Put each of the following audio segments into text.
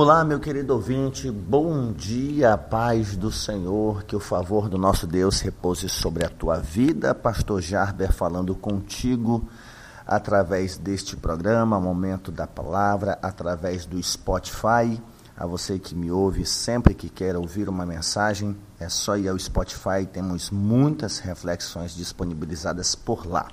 Olá, meu querido ouvinte, bom dia, paz do Senhor, que o favor do nosso Deus repouse sobre a tua vida. Pastor Jarber falando contigo através deste programa, Momento da Palavra, através do Spotify. A você que me ouve sempre que quer ouvir uma mensagem, é só ir ao Spotify, temos muitas reflexões disponibilizadas por lá.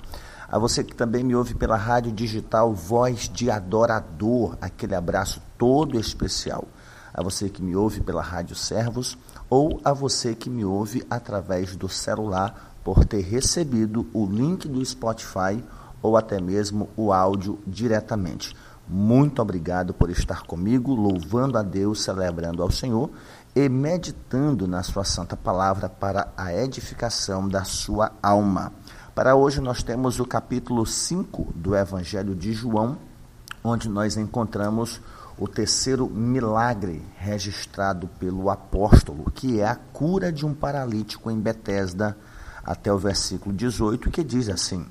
A você que também me ouve pela rádio digital Voz de Adorador, aquele abraço todo especial. A você que me ouve pela Rádio Servos ou a você que me ouve através do celular por ter recebido o link do Spotify ou até mesmo o áudio diretamente. Muito obrigado por estar comigo, louvando a Deus, celebrando ao Senhor e meditando na Sua Santa Palavra para a edificação da sua alma. Para hoje nós temos o capítulo 5 do Evangelho de João, onde nós encontramos o terceiro milagre registrado pelo apóstolo, que é a cura de um paralítico em Betesda, até o versículo 18, que diz assim: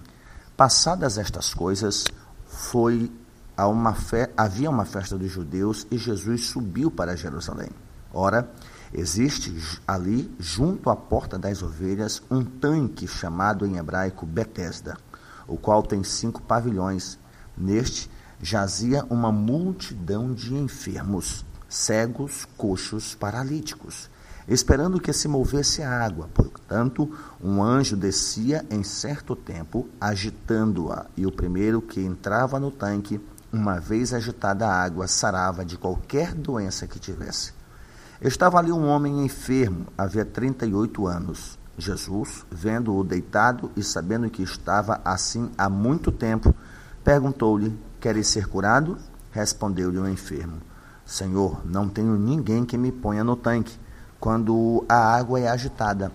Passadas estas coisas, foi a uma fe... havia uma festa dos judeus e Jesus subiu para Jerusalém. Ora, Existe ali, junto à porta das ovelhas, um tanque chamado em hebraico Betesda, o qual tem cinco pavilhões. Neste jazia uma multidão de enfermos, cegos, coxos, paralíticos, esperando que se movesse a água. Portanto, um anjo descia em certo tempo, agitando-a, e o primeiro que entrava no tanque, uma vez agitada a água, sarava de qualquer doença que tivesse. Estava ali um homem enfermo, havia 38 anos. Jesus, vendo-o deitado e sabendo que estava assim há muito tempo, perguntou-lhe: Queres ser curado? Respondeu-lhe o enfermo: Senhor, não tenho ninguém que me ponha no tanque quando a água é agitada,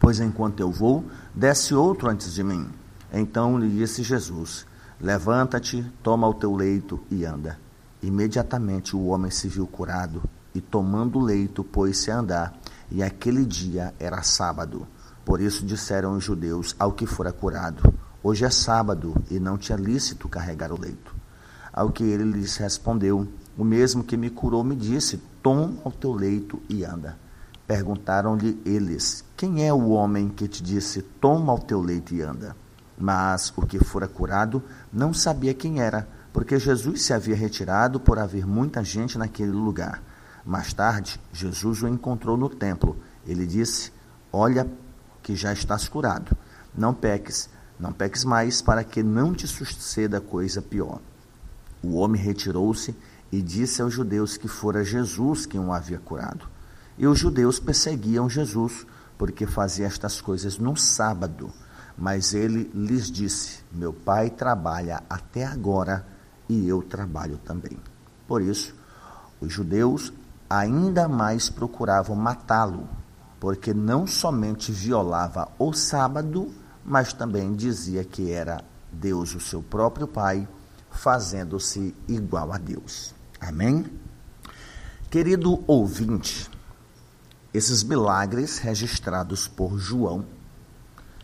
pois enquanto eu vou, desce outro antes de mim. Então lhe disse Jesus: Levanta-te, toma o teu leito e anda. Imediatamente o homem se viu curado e tomando o leito pôs-se a andar. E aquele dia era sábado. Por isso disseram os judeus ao que fora curado: Hoje é sábado e não tinha lícito carregar o leito. Ao que ele lhes respondeu: O mesmo que me curou me disse: Toma o teu leito e anda. Perguntaram-lhe eles: Quem é o homem que te disse: Toma o teu leito e anda? Mas o que fora curado não sabia quem era, porque Jesus se havia retirado por haver muita gente naquele lugar. Mais tarde, Jesus o encontrou no templo. Ele disse: Olha, que já estás curado. Não peques, não peques mais, para que não te suceda coisa pior. O homem retirou-se e disse aos judeus que fora Jesus quem o havia curado. E os judeus perseguiam Jesus, porque fazia estas coisas no sábado. Mas ele lhes disse: Meu pai trabalha até agora e eu trabalho também. Por isso, os judeus ainda mais procuravam matá-lo, porque não somente violava o sábado, mas também dizia que era Deus o seu próprio Pai, fazendo-se igual a Deus. Amém? Querido ouvinte, esses milagres registrados por João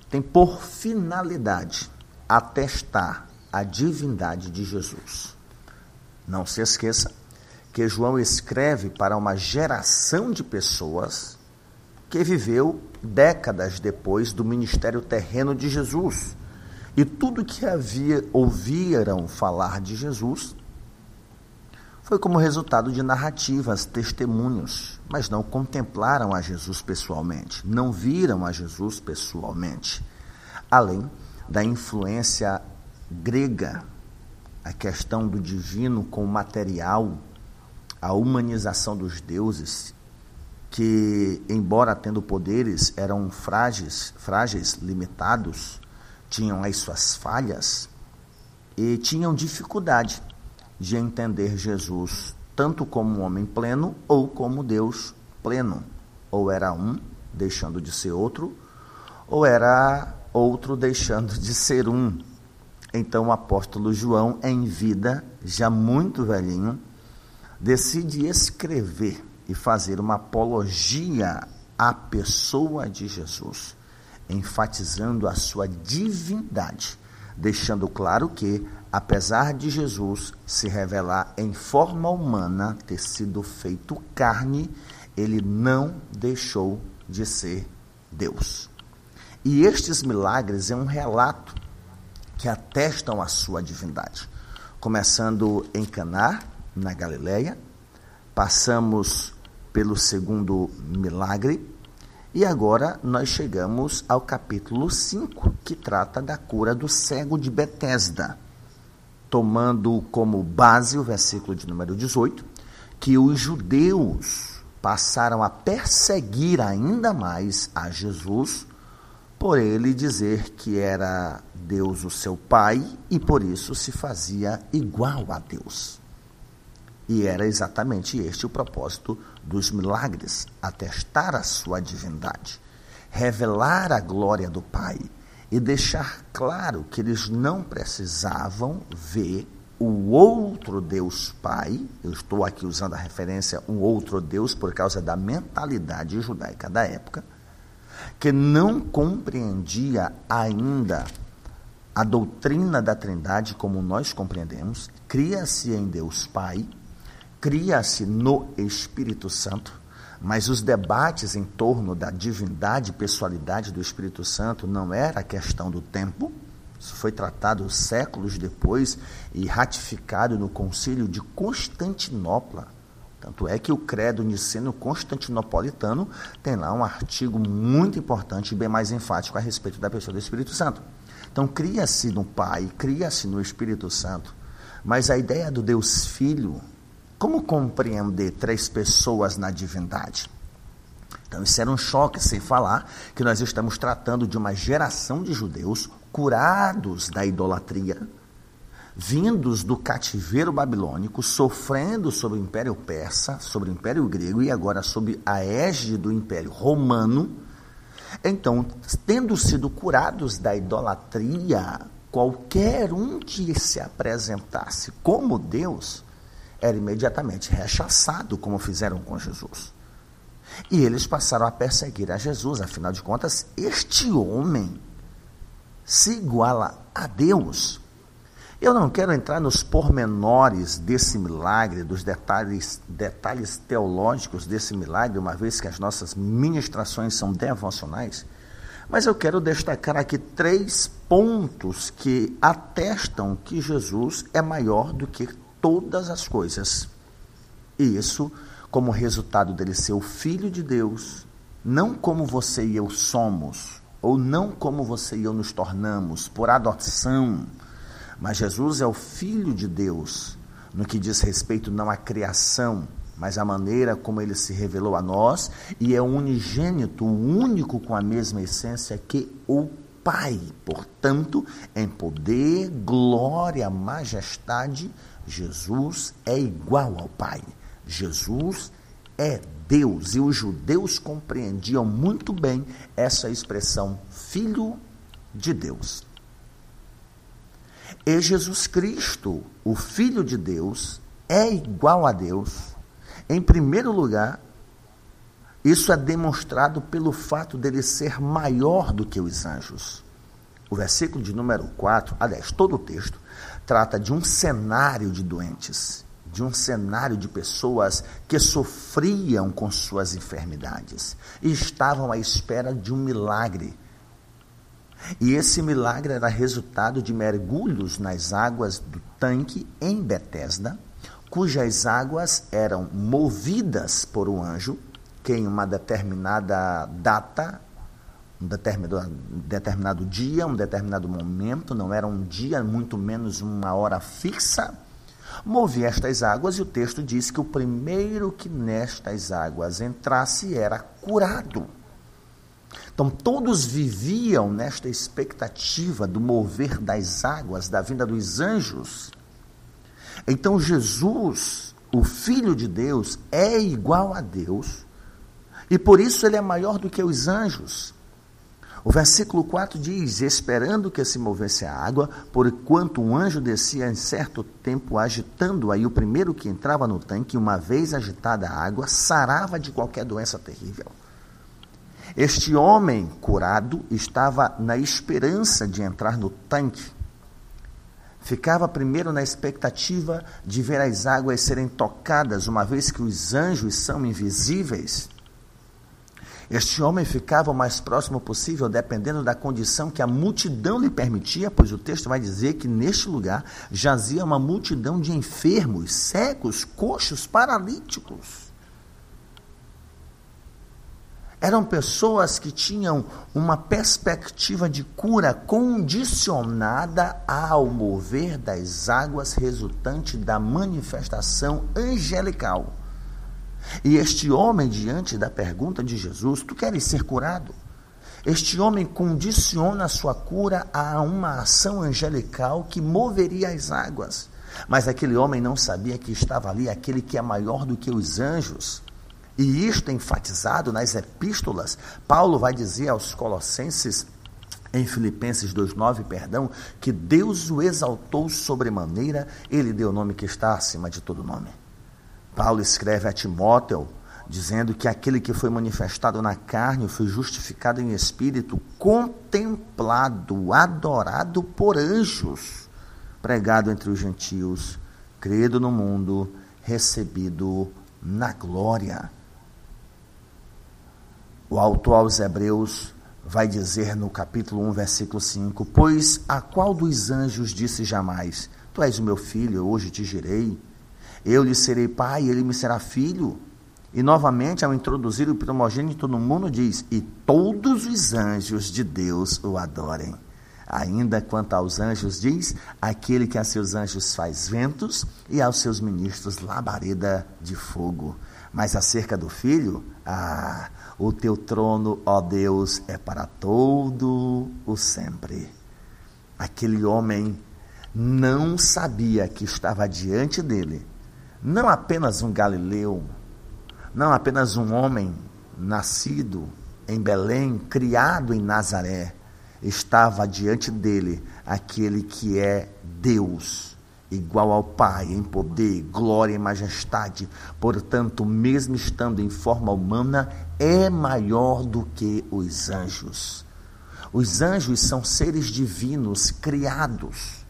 têm por finalidade atestar a divindade de Jesus. Não se esqueça que João escreve para uma geração de pessoas que viveu décadas depois do ministério terreno de Jesus. E tudo que havia ouviram falar de Jesus foi como resultado de narrativas, testemunhos, mas não contemplaram a Jesus pessoalmente, não viram a Jesus pessoalmente. Além da influência grega, a questão do divino com o material, a humanização dos deuses, que, embora tendo poderes, eram frágeis, frágeis, limitados, tinham as suas falhas e tinham dificuldade de entender Jesus tanto como um homem pleno ou como Deus pleno. Ou era um deixando de ser outro, ou era outro deixando de ser um. Então o apóstolo João, em vida, já muito velhinho, decide escrever e fazer uma apologia à pessoa de Jesus, enfatizando a sua divindade, deixando claro que apesar de Jesus se revelar em forma humana, ter sido feito carne, ele não deixou de ser Deus. E estes milagres é um relato que atestam a sua divindade. Começando em Caná, na Galileia, passamos pelo segundo milagre e agora nós chegamos ao capítulo 5, que trata da cura do cego de Betesda, tomando como base o versículo de número 18, que os judeus passaram a perseguir ainda mais a Jesus por ele dizer que era Deus o seu pai e por isso se fazia igual a Deus. E era exatamente este o propósito dos milagres, atestar a sua divindade, revelar a glória do Pai e deixar claro que eles não precisavam ver o outro Deus Pai, eu estou aqui usando a referência um outro Deus por causa da mentalidade judaica da época, que não compreendia ainda a doutrina da Trindade como nós compreendemos, cria-se em Deus Pai, cria-se no Espírito Santo, mas os debates em torno da divindade e pessoalidade do Espírito Santo não era questão do tempo, isso foi tratado séculos depois e ratificado no Concílio de Constantinopla. Tanto é que o Credo Niceno Constantinopolitano tem lá um artigo muito importante e bem mais enfático a respeito da pessoa do Espírito Santo. Então, cria-se no Pai, cria-se no Espírito Santo, mas a ideia do Deus Filho como compreender três pessoas na divindade? Então, isso era um choque, sem falar que nós estamos tratando de uma geração de judeus curados da idolatria, vindos do cativeiro babilônico, sofrendo sob o Império Persa, sobre o Império Grego e agora sob a égide do Império Romano. Então, tendo sido curados da idolatria, qualquer um que se apresentasse como Deus era imediatamente rechaçado, como fizeram com Jesus. E eles passaram a perseguir a Jesus, afinal de contas, este homem se iguala a Deus. Eu não quero entrar nos pormenores desse milagre, dos detalhes, detalhes teológicos desse milagre, uma vez que as nossas ministrações são devocionais, mas eu quero destacar aqui três pontos que atestam que Jesus é maior do que todas as coisas. E isso como resultado dele ser o Filho de Deus, não como você e eu somos, ou não como você e eu nos tornamos, por adoção, mas Jesus é o Filho de Deus, no que diz respeito não à criação, mas à maneira como ele se revelou a nós, e é unigênito, único com a mesma essência que o Pai. Portanto, em poder, glória, majestade, Jesus é igual ao Pai. Jesus é Deus. E os judeus compreendiam muito bem essa expressão, Filho de Deus. E Jesus Cristo, o Filho de Deus, é igual a Deus. Em primeiro lugar, isso é demonstrado pelo fato dele ser maior do que os anjos. O versículo de número 4, aliás, todo o texto, trata de um cenário de doentes, de um cenário de pessoas que sofriam com suas enfermidades e estavam à espera de um milagre. E esse milagre era resultado de mergulhos nas águas do tanque em Betesda, cujas águas eram movidas por um anjo que em uma determinada data um determinado, determinado dia, um determinado momento, não era um dia, muito menos uma hora fixa, movi estas águas e o texto diz que o primeiro que nestas águas entrasse era curado. Então todos viviam nesta expectativa do mover das águas, da vinda dos anjos. Então Jesus, o Filho de Deus, é igual a Deus e por isso ele é maior do que os anjos. O versículo 4 diz: Esperando que se movesse a água, por enquanto um anjo descia em certo tempo agitando aí o primeiro que entrava no tanque, uma vez agitada a água, sarava de qualquer doença terrível. Este homem curado estava na esperança de entrar no tanque, ficava primeiro na expectativa de ver as águas serem tocadas, uma vez que os anjos são invisíveis. Este homem ficava o mais próximo possível, dependendo da condição que a multidão lhe permitia, pois o texto vai dizer que neste lugar jazia uma multidão de enfermos, cegos, coxos, paralíticos. Eram pessoas que tinham uma perspectiva de cura condicionada ao mover das águas resultante da manifestação angelical. E este homem, diante da pergunta de Jesus, tu queres ser curado? Este homem condiciona a sua cura a uma ação angelical que moveria as águas. Mas aquele homem não sabia que estava ali aquele que é maior do que os anjos. E isto é enfatizado nas epístolas. Paulo vai dizer aos Colossenses, em Filipenses 2,9, perdão, que Deus o exaltou sobremaneira, ele deu o nome que está acima de todo nome. Paulo escreve a Timóteo, dizendo que aquele que foi manifestado na carne foi justificado em espírito, contemplado, adorado por anjos, pregado entre os gentios, credo no mundo, recebido na glória. O autor aos Hebreus vai dizer no capítulo 1, versículo 5: Pois a qual dos anjos disse jamais: Tu és o meu filho, hoje te gerei. Eu lhe serei pai, ele me será filho. E novamente, ao introduzir o primogênito no mundo, diz: E todos os anjos de Deus o adorem. Ainda quanto aos anjos, diz: Aquele que a seus anjos faz ventos e aos seus ministros labareda de fogo. Mas acerca do filho, ah, o teu trono, ó Deus, é para todo o sempre. Aquele homem não sabia que estava diante dele, não apenas um galileu, não apenas um homem nascido em Belém, criado em Nazaré, estava diante dele aquele que é Deus igual ao Pai em poder, glória e majestade. Portanto, mesmo estando em forma humana, é maior do que os anjos. Os anjos são seres divinos criados.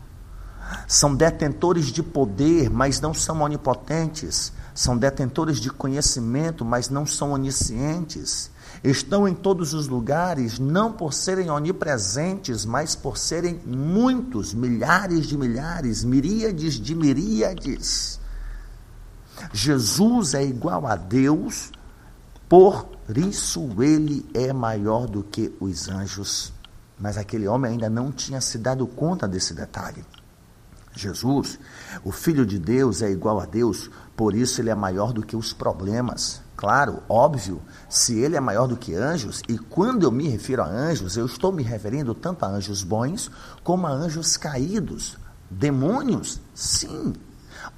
São detentores de poder, mas não são onipotentes. São detentores de conhecimento, mas não são oniscientes estão em todos os lugares, não por serem onipresentes, mas por serem muitos, milhares de milhares, miríades de miríades. Jesus é igual a Deus, por isso ele é maior do que os anjos. Mas aquele homem ainda não tinha se dado conta desse detalhe. Jesus, o Filho de Deus, é igual a Deus, por isso ele é maior do que os problemas. Claro, óbvio, se ele é maior do que anjos, e quando eu me refiro a anjos, eu estou me referindo tanto a anjos bons como a anjos caídos. Demônios? Sim.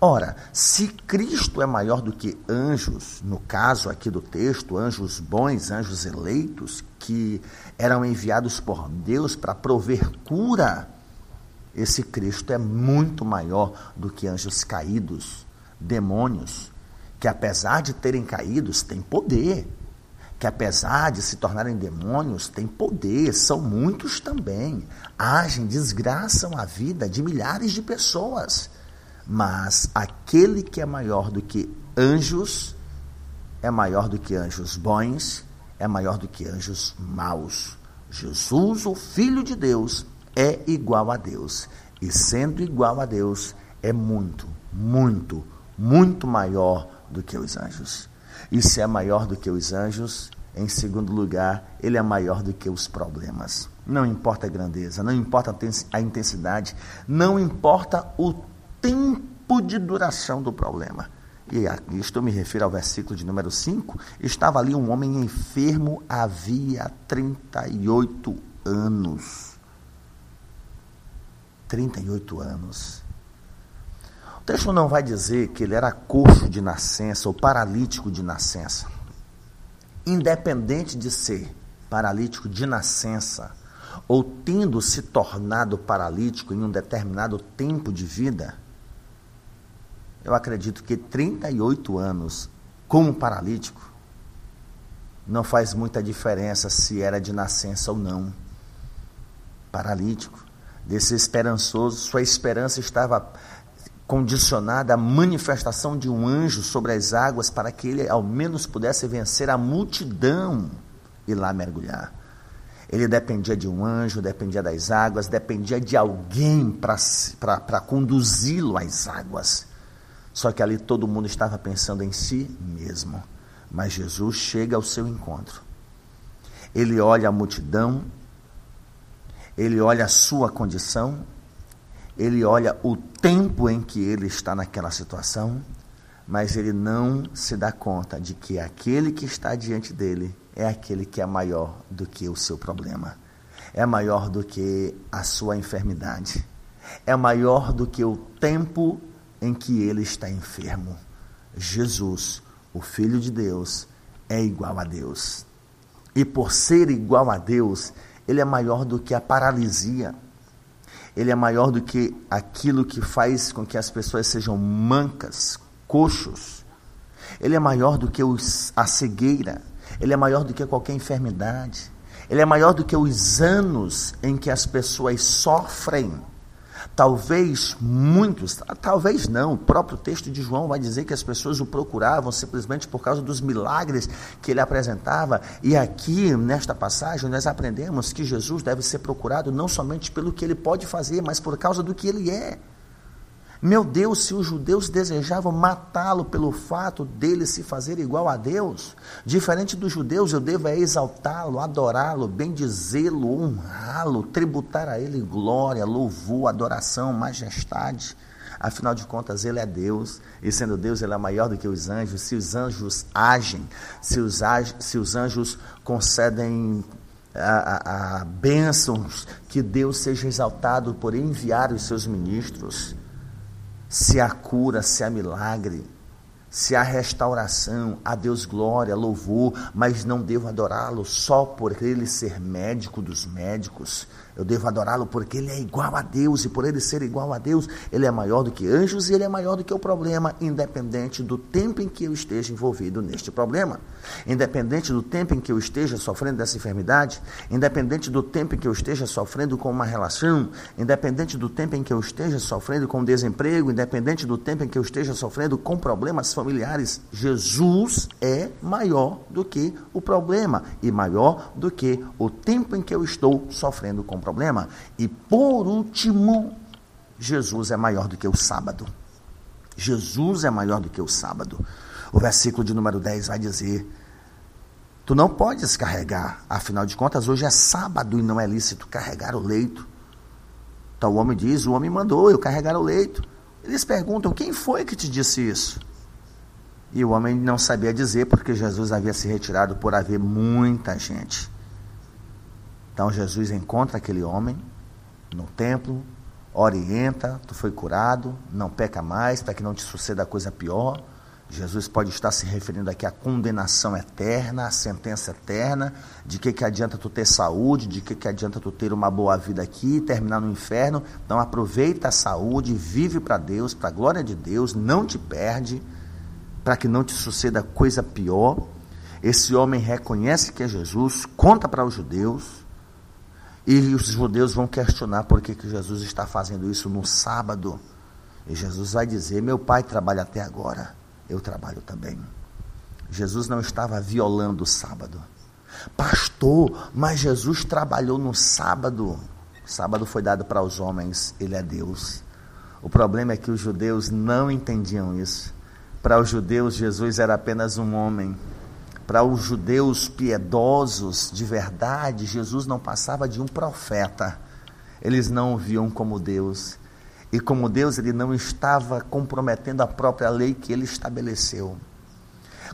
Ora, se Cristo é maior do que anjos, no caso aqui do texto, anjos bons, anjos eleitos, que eram enviados por Deus para prover cura, esse Cristo é muito maior do que anjos caídos, demônios que apesar de terem caídos, têm poder, que apesar de se tornarem demônios, têm poder, são muitos também, agem, desgraçam a vida de milhares de pessoas. Mas aquele que é maior do que anjos, é maior do que anjos bons, é maior do que anjos maus. Jesus, o Filho de Deus, é igual a Deus. E sendo igual a Deus, é muito, muito, muito maior do que os anjos. E se é maior do que os anjos, em segundo lugar, ele é maior do que os problemas. Não importa a grandeza, não importa a intensidade, não importa o tempo de duração do problema. E aqui estou me refiro ao versículo de número 5. Estava ali um homem enfermo havia 38 anos. 38 anos texto não vai dizer que ele era coxo de nascença ou paralítico de nascença. Independente de ser paralítico de nascença ou tendo se tornado paralítico em um determinado tempo de vida, eu acredito que 38 anos como paralítico não faz muita diferença se era de nascença ou não. Paralítico desesperançoso, sua esperança estava condicionada à manifestação de um anjo sobre as águas para que ele ao menos pudesse vencer a multidão e lá mergulhar. Ele dependia de um anjo, dependia das águas, dependia de alguém para conduzi-lo às águas. Só que ali todo mundo estava pensando em si mesmo. Mas Jesus chega ao seu encontro. Ele olha a multidão, ele olha a sua condição, ele olha o tempo em que ele está naquela situação, mas ele não se dá conta de que aquele que está diante dele é aquele que é maior do que o seu problema, é maior do que a sua enfermidade, é maior do que o tempo em que ele está enfermo. Jesus, o Filho de Deus, é igual a Deus. E por ser igual a Deus, ele é maior do que a paralisia. Ele é maior do que aquilo que faz com que as pessoas sejam mancas, coxos. Ele é maior do que os, a cegueira. Ele é maior do que qualquer enfermidade. Ele é maior do que os anos em que as pessoas sofrem. Talvez muitos, talvez não, o próprio texto de João vai dizer que as pessoas o procuravam simplesmente por causa dos milagres que ele apresentava. E aqui, nesta passagem, nós aprendemos que Jesus deve ser procurado não somente pelo que ele pode fazer, mas por causa do que ele é. Meu Deus, se os judeus desejavam matá-lo pelo fato dele se fazer igual a Deus, diferente dos judeus, eu devo é exaltá-lo, adorá-lo, bendizê-lo, honrá-lo, tributar a ele glória, louvor, adoração, majestade. Afinal de contas, ele é Deus, e sendo Deus, ele é maior do que os anjos. Se os anjos agem, se os, se os anjos concedem a, a, a bênçãos, que Deus seja exaltado por enviar os seus ministros se há cura, se há milagre, se há restauração, a Deus glória, louvor, mas não devo adorá-lo só por ele ser médico dos médicos, eu devo adorá-lo porque ele é igual a Deus e por ele ser igual a Deus, ele é maior do que anjos e ele é maior do que o problema, independente do tempo em que eu esteja envolvido neste problema, independente do tempo em que eu esteja sofrendo dessa enfermidade, independente do tempo em que eu esteja sofrendo com uma relação, independente do tempo em que eu esteja sofrendo com desemprego, independente do tempo em que eu esteja sofrendo com problemas familiares, Jesus é maior do que o problema e maior do que o tempo em que eu estou sofrendo com problema. E por último, Jesus é maior do que o sábado. Jesus é maior do que o sábado. O versículo de número 10 vai dizer: Tu não podes carregar, afinal de contas, hoje é sábado e não é lícito carregar o leito. Então o homem diz: O homem mandou eu carregar o leito. Eles perguntam: Quem foi que te disse isso? E o homem não sabia dizer porque Jesus havia se retirado por haver muita gente. Então Jesus encontra aquele homem no templo, orienta, tu foi curado, não peca mais, para que não te suceda coisa pior. Jesus pode estar se referindo aqui à condenação eterna, à sentença eterna, de que, que adianta tu ter saúde, de que, que adianta tu ter uma boa vida aqui e terminar no inferno. Então aproveita a saúde, vive para Deus, para a glória de Deus, não te perde, para que não te suceda coisa pior. Esse homem reconhece que é Jesus, conta para os judeus, e os judeus vão questionar por que, que Jesus está fazendo isso no sábado. E Jesus vai dizer: Meu pai trabalha até agora, eu trabalho também. Jesus não estava violando o sábado. Pastor, mas Jesus trabalhou no sábado. Sábado foi dado para os homens, ele é Deus. O problema é que os judeus não entendiam isso. Para os judeus, Jesus era apenas um homem para os judeus piedosos de verdade, Jesus não passava de um profeta. Eles não o viam como Deus. E como Deus, ele não estava comprometendo a própria lei que ele estabeleceu.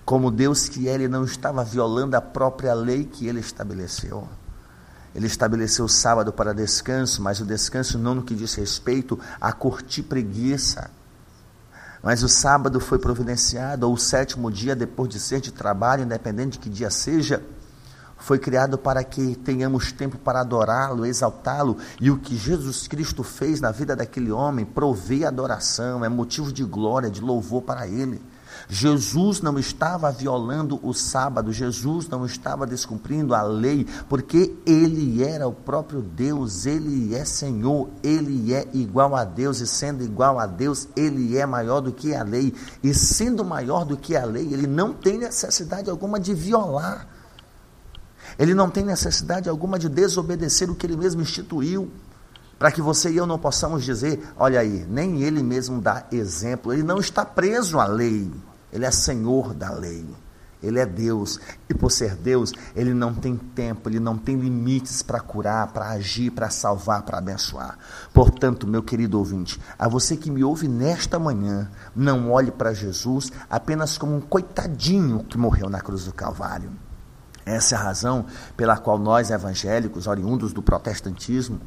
Como Deus que é, ele não estava violando a própria lei que ele estabeleceu. Ele estabeleceu o sábado para descanso, mas o descanso não no que diz respeito a curtir preguiça mas o sábado foi providenciado, ou o sétimo dia, depois de ser de trabalho, independente de que dia seja, foi criado para que tenhamos tempo para adorá-lo, exaltá-lo. E o que Jesus Cristo fez na vida daquele homem, provê adoração, é motivo de glória, de louvor para ele. Jesus não estava violando o sábado, Jesus não estava descumprindo a lei, porque ele era o próprio Deus, ele é Senhor, ele é igual a Deus, e sendo igual a Deus, ele é maior do que a lei, e sendo maior do que a lei, ele não tem necessidade alguma de violar, ele não tem necessidade alguma de desobedecer o que ele mesmo instituiu para que você e eu não possamos dizer, olha aí, nem ele mesmo dá exemplo, ele não está preso à lei, ele é senhor da lei, ele é Deus, e por ser Deus, ele não tem tempo, ele não tem limites para curar, para agir, para salvar, para abençoar. Portanto, meu querido ouvinte, a você que me ouve nesta manhã, não olhe para Jesus apenas como um coitadinho que morreu na cruz do Calvário. Essa é a razão pela qual nós evangélicos, oriundos do protestantismo,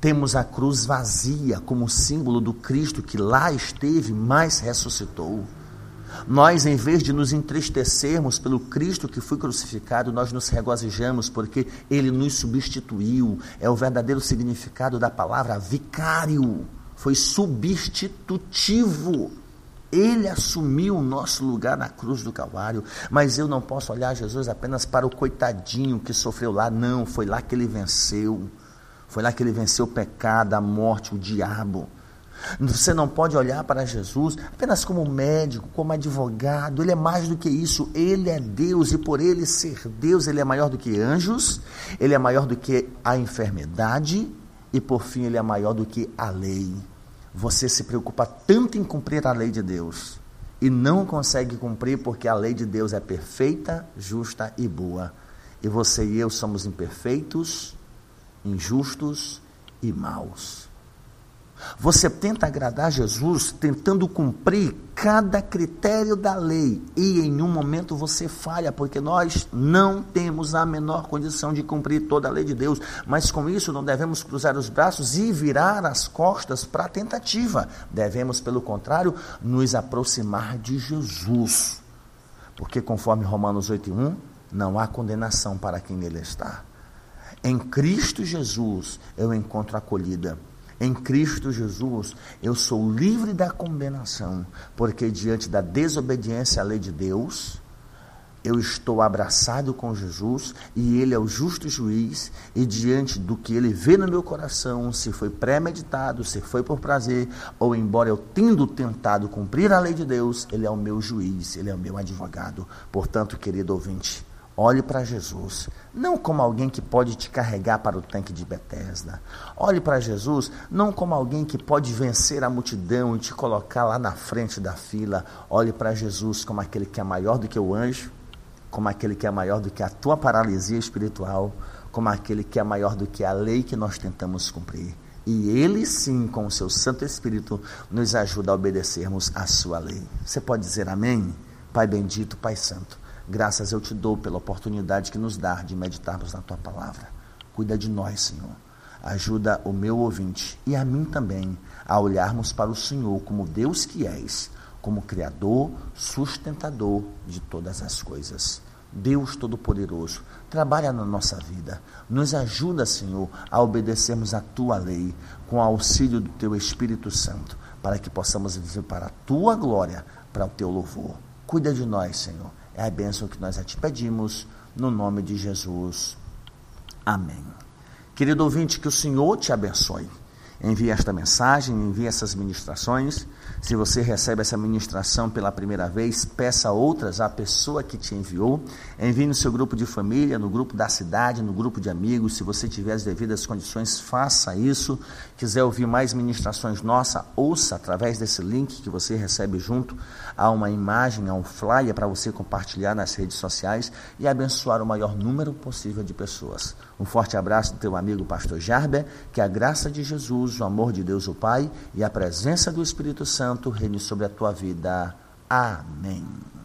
temos a cruz vazia como símbolo do Cristo que lá esteve, mas ressuscitou. Nós, em vez de nos entristecermos pelo Cristo que foi crucificado, nós nos regozijamos porque ele nos substituiu. É o verdadeiro significado da palavra vicário. Foi substitutivo. Ele assumiu o nosso lugar na cruz do Calvário, mas eu não posso olhar Jesus apenas para o coitadinho que sofreu lá, não, foi lá que ele venceu. Foi lá que ele venceu o pecado, a morte, o diabo. Você não pode olhar para Jesus apenas como médico, como advogado. Ele é mais do que isso. Ele é Deus e por ele ser Deus, ele é maior do que anjos, ele é maior do que a enfermidade e por fim ele é maior do que a lei. Você se preocupa tanto em cumprir a lei de Deus e não consegue cumprir porque a lei de Deus é perfeita, justa e boa. E você e eu somos imperfeitos, injustos e maus. Você tenta agradar Jesus tentando cumprir cada critério da lei e em um momento você falha, porque nós não temos a menor condição de cumprir toda a lei de Deus, mas com isso não devemos cruzar os braços e virar as costas para a tentativa. Devemos, pelo contrário, nos aproximar de Jesus. Porque conforme Romanos 8:1, não há condenação para quem nele está. Em Cristo Jesus eu encontro acolhida. Em Cristo Jesus eu sou livre da condenação, porque diante da desobediência à lei de Deus, eu estou abraçado com Jesus e Ele é o justo juiz, e diante do que Ele vê no meu coração, se foi premeditado, se foi por prazer, ou embora eu tendo tentado cumprir a lei de Deus, Ele é o meu juiz, Ele é o meu advogado. Portanto, querido ouvinte, Olhe para Jesus, não como alguém que pode te carregar para o tanque de Betesda. Olhe para Jesus não como alguém que pode vencer a multidão e te colocar lá na frente da fila. Olhe para Jesus como aquele que é maior do que o anjo, como aquele que é maior do que a tua paralisia espiritual, como aquele que é maior do que a lei que nós tentamos cumprir. E ele sim, com o seu Santo Espírito, nos ajuda a obedecermos a sua lei. Você pode dizer amém? Pai bendito, Pai santo. Graças eu te dou pela oportunidade que nos dá de meditarmos na tua palavra. Cuida de nós, Senhor. Ajuda o meu ouvinte e a mim também a olharmos para o Senhor como Deus que és, como Criador, sustentador de todas as coisas. Deus Todo-Poderoso, trabalha na nossa vida. Nos ajuda, Senhor, a obedecermos a tua lei com o auxílio do teu Espírito Santo, para que possamos viver para a tua glória, para o teu louvor. Cuida de nós, Senhor é a bênção que nós a te pedimos, no nome de Jesus. Amém. Querido ouvinte, que o Senhor te abençoe. Envie esta mensagem, envie essas ministrações. Se você recebe essa ministração pela primeira vez, peça outras à pessoa que te enviou. Envie no seu grupo de família, no grupo da cidade, no grupo de amigos. Se você tiver as devidas condições, faça isso. Quiser ouvir mais ministrações nossa, ouça através desse link que você recebe junto a uma imagem, a um flyer para você compartilhar nas redes sociais e abençoar o maior número possível de pessoas. Um forte abraço do teu amigo pastor Jarber, que a graça de Jesus, o amor de Deus o Pai e a presença do Espírito Santo reine sobre a tua vida. Amém.